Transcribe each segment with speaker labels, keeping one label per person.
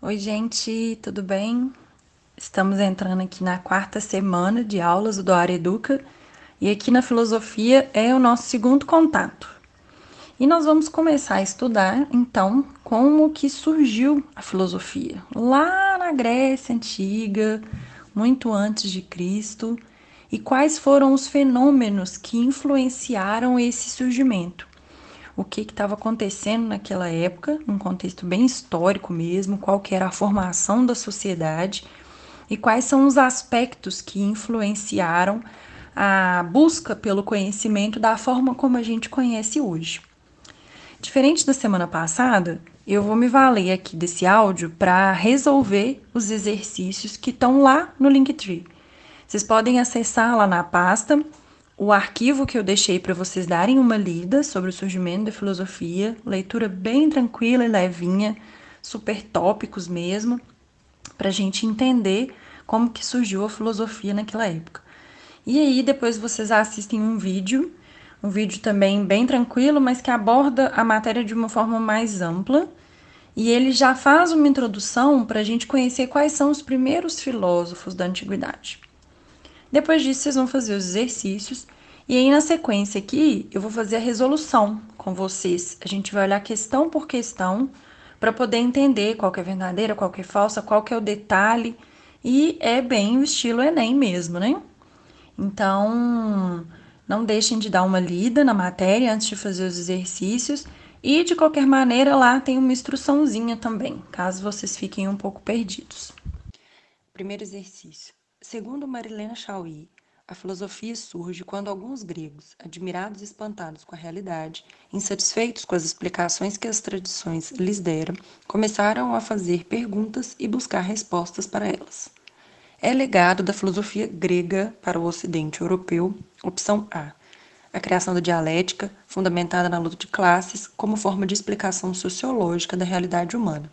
Speaker 1: Oi, gente, tudo bem? Estamos entrando aqui na quarta semana de aulas do Área Educa e aqui na filosofia é o nosso segundo contato. E nós vamos começar a estudar, então, como que surgiu a filosofia. Lá na Grécia Antiga, muito antes de Cristo, e quais foram os fenômenos que influenciaram esse surgimento o que estava acontecendo naquela época, num contexto bem histórico mesmo, qual que era a formação da sociedade e quais são os aspectos que influenciaram a busca pelo conhecimento da forma como a gente conhece hoje. Diferente da semana passada, eu vou me valer aqui desse áudio para resolver os exercícios que estão lá no Linktree. Vocês podem acessar lá na pasta o arquivo que eu deixei para vocês darem uma lida sobre o surgimento da filosofia, leitura bem tranquila e levinha, super tópicos mesmo, para a gente entender como que surgiu a filosofia naquela época. E aí depois vocês assistem um vídeo, um vídeo também bem tranquilo, mas que aborda a matéria de uma forma mais ampla. E ele já faz uma introdução para a gente conhecer quais são os primeiros filósofos da antiguidade. Depois disso, vocês vão fazer os exercícios. E aí, na sequência aqui, eu vou fazer a resolução com vocês. A gente vai olhar questão por questão para poder entender qual é verdadeira, qual é falsa, qual é o detalhe. E é bem o estilo Enem mesmo, né? Então, não deixem de dar uma lida na matéria antes de fazer os exercícios. E de qualquer maneira, lá tem uma instruçãozinha também, caso vocês fiquem um pouco perdidos. Primeiro exercício. Segundo Marilena Chauí, a filosofia surge quando alguns gregos, admirados e espantados com a realidade, insatisfeitos com as explicações que as tradições lhes deram, começaram a fazer perguntas e buscar respostas para elas. É legado da filosofia grega para o ocidente europeu, opção A. A criação da dialética, fundamentada na luta de classes, como forma de explicação sociológica da realidade humana.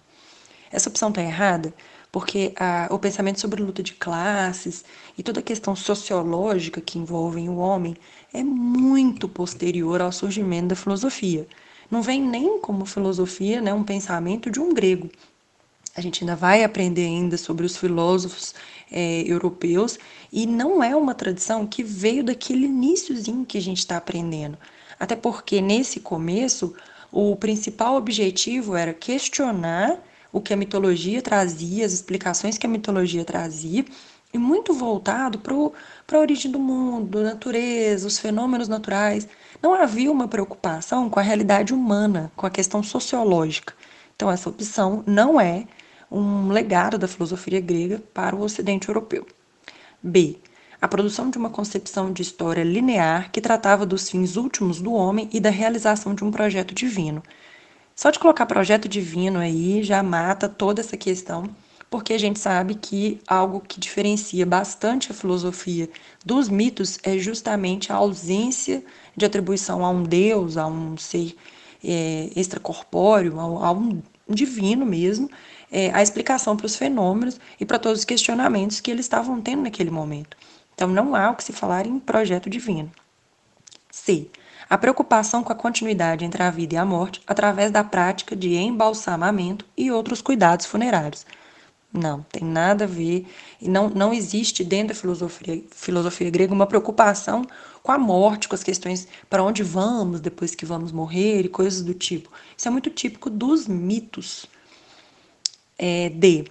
Speaker 1: Essa opção está errada porque a, o pensamento sobre luta de classes e toda a questão sociológica que envolve o homem é muito posterior ao surgimento da filosofia. Não vem nem como filosofia né, um pensamento de um grego. A gente ainda vai aprender ainda sobre os filósofos é, europeus e não é uma tradição que veio daquele iníciozinho que a gente está aprendendo. Até porque nesse começo o principal objetivo era questionar o que a mitologia trazia, as explicações que a mitologia trazia, e muito voltado para a origem do mundo, natureza, os fenômenos naturais. Não havia uma preocupação com a realidade humana, com a questão sociológica. Então, essa opção não é um legado da filosofia grega para o ocidente europeu. B. A produção de uma concepção de história linear que tratava dos fins últimos do homem e da realização de um projeto divino, só de colocar projeto divino aí já mata toda essa questão, porque a gente sabe que algo que diferencia bastante a filosofia dos mitos é justamente a ausência de atribuição a um Deus, a um ser é, extracorpóreo, a, a um divino mesmo, é, a explicação para os fenômenos e para todos os questionamentos que eles estavam tendo naquele momento. Então não há o que se falar em projeto divino. C a preocupação com a continuidade entre a vida e a morte através da prática de embalsamamento e outros cuidados funerários. Não, tem nada a ver e não, não existe dentro da filosofia, filosofia grega uma preocupação com a morte, com as questões para onde vamos depois que vamos morrer e coisas do tipo. Isso é muito típico dos mitos. É, D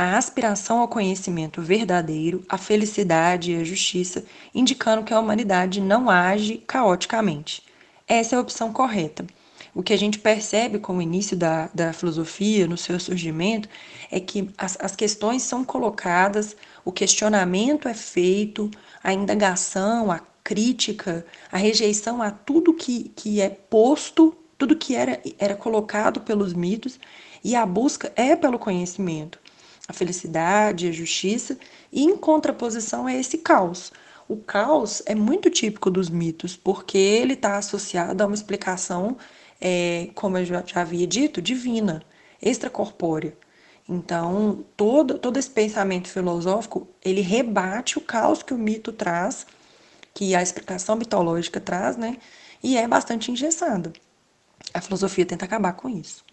Speaker 1: a aspiração ao conhecimento verdadeiro, a felicidade e a justiça, indicando que a humanidade não age caoticamente. Essa é a opção correta. O que a gente percebe com o início da, da filosofia, no seu surgimento, é que as, as questões são colocadas, o questionamento é feito, a indagação, a crítica, a rejeição a tudo que, que é posto, tudo que era, era colocado pelos mitos, e a busca é pelo conhecimento a felicidade, a justiça, e em contraposição a esse caos. O caos é muito típico dos mitos, porque ele está associado a uma explicação, é, como eu já, havia dito, divina, extracorpórea. Então, todo, todo esse pensamento filosófico, ele rebate o caos que o mito traz, que a explicação mitológica traz, né? E é bastante engessada. A filosofia tenta acabar com isso.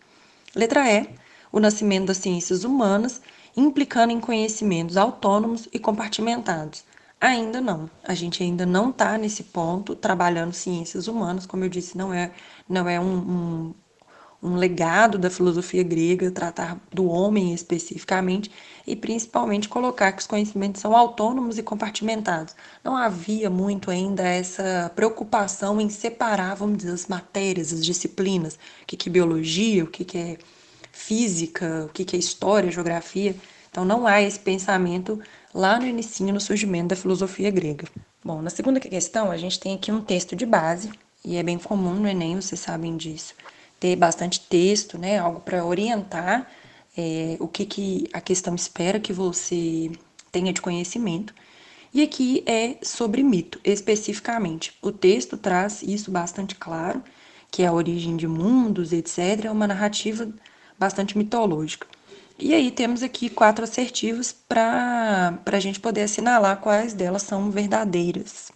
Speaker 1: Letra E o nascimento das ciências humanas, implicando em conhecimentos autônomos e compartimentados. Ainda não, a gente ainda não está nesse ponto trabalhando ciências humanas, como eu disse, não é, não é um, um um legado da filosofia grega, tratar do homem especificamente e principalmente colocar que os conhecimentos são autônomos e compartimentados. Não havia muito ainda essa preocupação em separar, vamos dizer, as matérias, as disciplinas, o que é biologia, o que é física, o que é história, geografia. Então não há esse pensamento lá no início, no surgimento da filosofia grega. Bom, na segunda questão, a gente tem aqui um texto de base, e é bem comum no Enem, vocês sabem disso ter bastante texto, né? Algo para orientar é, o que, que a questão espera que você tenha de conhecimento. E aqui é sobre mito, especificamente. O texto traz isso bastante claro, que é a origem de mundos, etc. É uma narrativa bastante mitológica. E aí temos aqui quatro assertivos para a gente poder assinalar quais delas são verdadeiras.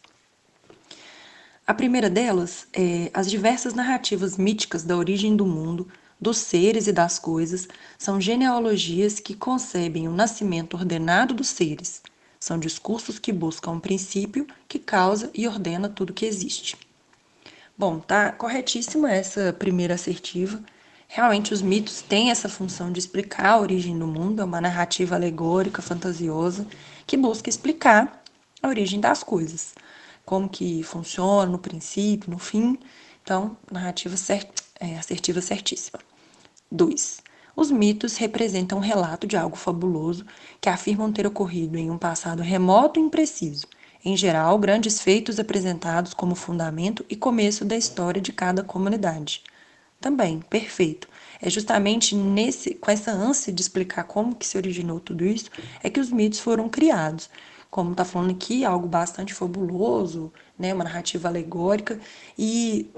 Speaker 1: A primeira delas é as diversas narrativas míticas da origem do mundo, dos seres e das coisas, são genealogias que concebem o nascimento ordenado dos seres. São discursos que buscam um princípio que causa e ordena tudo que existe. Bom, tá corretíssima essa primeira assertiva. Realmente os mitos têm essa função de explicar a origem do mundo, é uma narrativa alegórica, fantasiosa, que busca explicar a origem das coisas como que funciona no princípio, no fim. Então, narrativa cert, é, assertiva certíssima. 2. Os mitos representam um relato de algo fabuloso que afirmam ter ocorrido em um passado remoto e impreciso. Em geral, grandes feitos apresentados como fundamento e começo da história de cada comunidade. Também, perfeito. É justamente nesse, com essa ânsia de explicar como que se originou tudo isso, é que os mitos foram criados como está falando aqui, algo bastante fabuloso, né, uma narrativa alegórica, e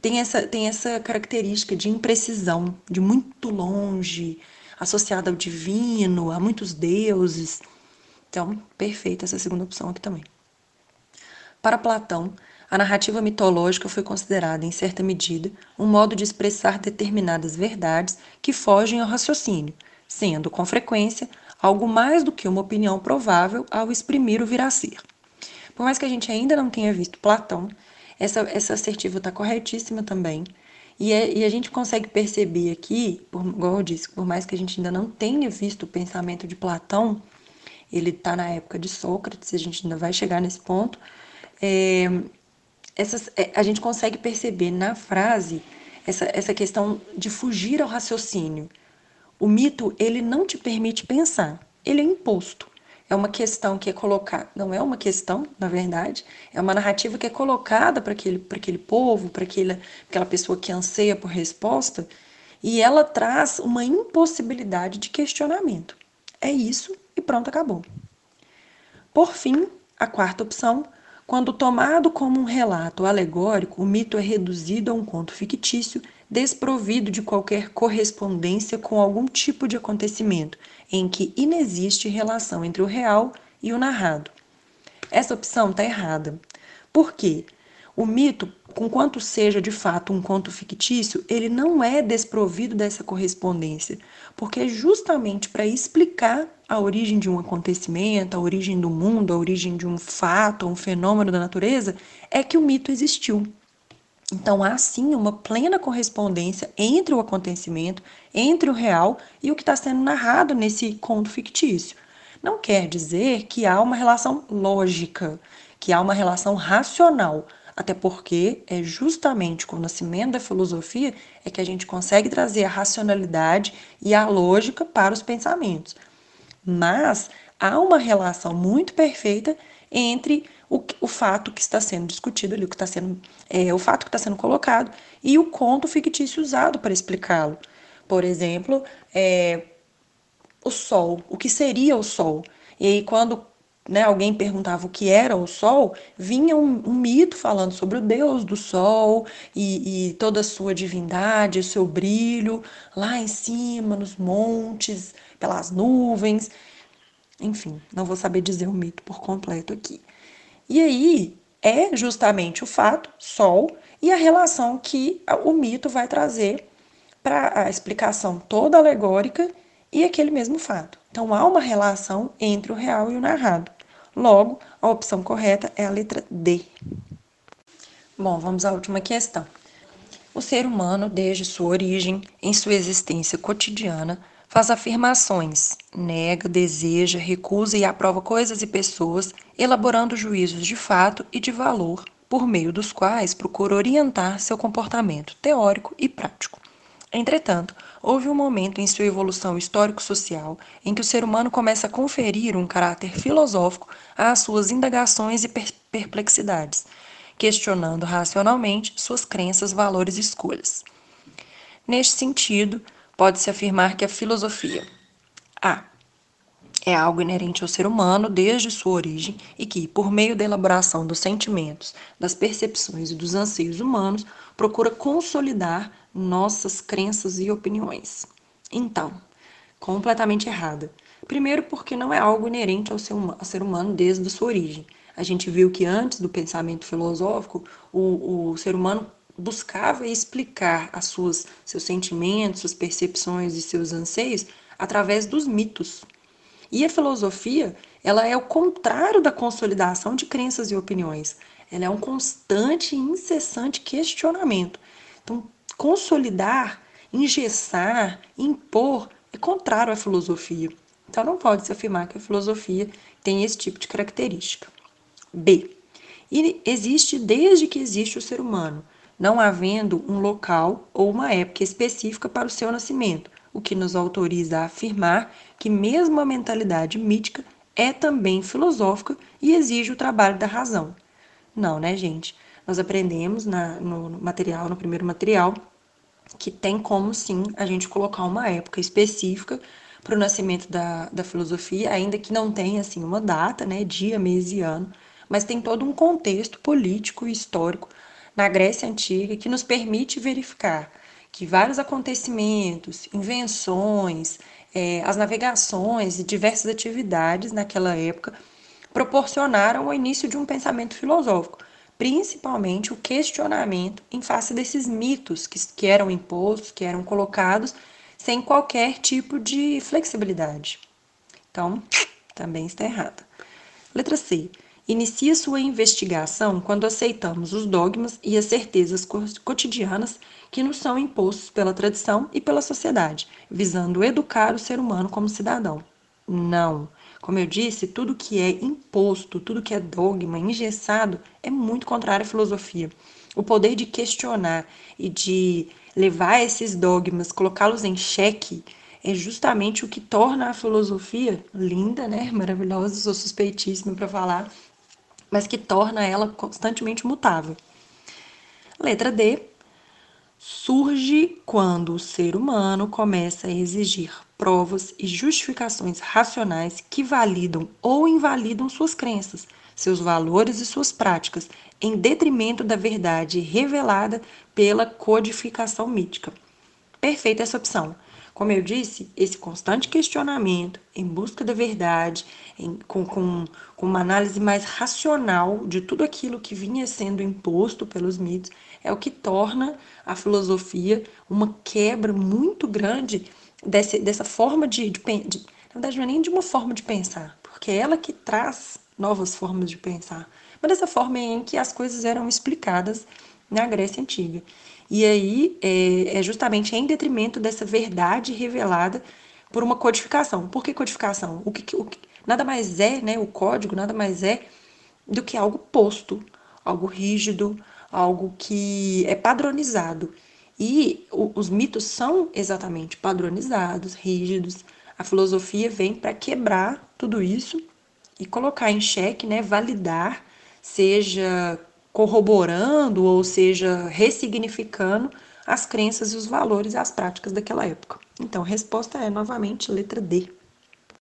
Speaker 1: tem essa, tem essa característica de imprecisão, de muito longe, associada ao divino, a muitos deuses. Então, perfeita essa segunda opção aqui também. Para Platão, a narrativa mitológica foi considerada, em certa medida, um modo de expressar determinadas verdades que fogem ao raciocínio, sendo, com frequência, algo mais do que uma opinião provável ao exprimir o vir a ser. Por mais que a gente ainda não tenha visto Platão, essa, essa assertiva está corretíssima também. E, é, e, a gente consegue perceber aqui, por, igual eu disse, por mais que a gente ainda não tenha visto o pensamento de Platão, ele está na época de Sócrates, a gente ainda vai chegar nesse ponto, é, essas, é, a gente consegue perceber na frase essa, essa questão de fugir ao raciocínio. O mito, ele não te permite pensar, ele é imposto. É uma questão que é colocada, não é uma questão, na verdade, é uma narrativa que é colocada para aquele, aquele povo, para aquela pessoa que anseia por resposta, e ela traz uma impossibilidade de questionamento. É isso e pronto, acabou. Por fim, a quarta opção, quando tomado como um relato alegórico, o mito é reduzido a um conto fictício desprovido de qualquer correspondência com algum tipo de acontecimento, em que inexiste relação entre o real e o narrado. Essa opção está errada. Por quê? O mito, conquanto seja de fato um conto fictício, ele não é desprovido dessa correspondência, porque é justamente para explicar a origem de um acontecimento, a origem do mundo, a origem de um fato, um fenômeno da natureza, é que o mito existiu. Então, há sim uma plena correspondência entre o acontecimento, entre o real e o que está sendo narrado nesse conto fictício. Não quer dizer que há uma relação lógica, que há uma relação racional, até porque é justamente com o nascimento da filosofia é que a gente consegue trazer a racionalidade e a lógica para os pensamentos. Mas há uma relação muito perfeita entre o, o fato que está sendo discutido ali, o que está sendo, é, o fato que está sendo colocado e o conto fictício usado para explicá-lo. Por exemplo, é, o Sol, o que seria o Sol? E aí, quando né, alguém perguntava o que era o Sol, vinha um, um mito falando sobre o Deus do Sol e, e, toda a sua divindade, o seu brilho lá em cima, nos montes, pelas nuvens. Enfim, não vou saber dizer o mito por completo aqui. E aí é justamente o fato, Sol, e a relação que o mito vai trazer para a explicação toda alegórica e aquele mesmo fato. Então há uma relação entre o real e o narrado. Logo, a opção correta é a letra D. Bom, vamos à última questão. O ser humano, desde sua origem, em sua existência cotidiana, faz afirmações, nega, deseja, recusa e aprova coisas e pessoas, elaborando juízos de fato e de valor por meio dos quais procura orientar seu comportamento teórico e prático. Entretanto, houve um momento em sua evolução histórico-social em que o ser humano começa a conferir um caráter filosófico às suas indagações e perplexidades, questionando racionalmente suas crenças, valores e escolhas. Neste sentido, pode-se afirmar que a filosofia A é algo inerente ao ser humano desde sua origem e que, por meio da elaboração dos sentimentos, das percepções e dos anseios humanos, procura consolidar nossas crenças e opiniões. Então, completamente errada. Primeiro, porque não é algo inerente ao ser, humano desde sua origem. A gente viu que antes do pensamento filosófico, o, o ser humano buscava explicar as suas, seus sentimentos, suas percepções e seus anseios através dos mitos, e a filosofia, ela é o contrário da consolidação de crenças e opiniões. Ela é um constante e incessante questionamento. Então, consolidar, engessar, impor é contrário à filosofia. Então, não pode se afirmar que a filosofia tem esse tipo de característica. B. E existe desde que existe o ser humano, não havendo um local ou uma época específica para o seu nascimento, o que nos autoriza a afirmar que mesmo a mentalidade mítica é também filosófica e exige o trabalho da razão. Não, né, gente? Nós aprendemos na, no material, no primeiro material, que tem como sim a gente colocar uma época específica para o nascimento da, da filosofia, ainda que não tenha assim uma data, né, dia, mês e ano, mas tem todo um contexto político e histórico na Grécia Antiga que nos permite verificar que vários acontecimentos, invenções, é, as navegações e diversas atividades naquela época proporcionaram o início de um pensamento filosófico, principalmente o questionamento em face desses mitos que, que eram impostos, que eram colocados sem qualquer tipo de flexibilidade. Então, também está errada. Letra C. Inicia sua investigação quando aceitamos os dogmas e as certezas cotidianas que nos são impostos pela tradição e pela sociedade, visando educar o ser humano como cidadão. Não. Como eu disse, tudo que é imposto, tudo que é dogma, engessado, é muito contrário à filosofia. O poder de questionar e de levar esses dogmas, colocá-los em xeque, é justamente o que torna a filosofia linda, né? Maravilhosa, sou suspeitíssima para falar, mas que torna ela constantemente mutável. Letra D. Surge quando o ser humano começa a exigir provas e justificações racionais que validam ou invalidam suas crenças, seus valores e suas práticas, em detrimento da verdade revelada pela codificação mítica. Perfeita essa opção. Como eu disse, esse constante questionamento em busca da verdade, em, com, com, com uma análise mais racional de tudo aquilo que vinha sendo imposto pelos mitos, é o que torna a filosofia uma quebra muito grande desse, dessa forma de, de, de. Na verdade, não é nem de uma forma de pensar, porque é ela que traz novas formas de pensar, mas dessa forma em que as coisas eram explicadas na Grécia Antiga. E aí é, é justamente em detrimento dessa verdade revelada por uma codificação. Por que codificação? O que, o que nada mais é, né, o código nada mais é do que algo posto, algo rígido, algo que é padronizado. E o, os mitos são exatamente padronizados, rígidos. A filosofia vem para quebrar tudo isso e colocar em xeque, né, validar, seja corroborando ou seja, ressignificando as crenças e os valores e as práticas daquela época. Então, a resposta é novamente letra D.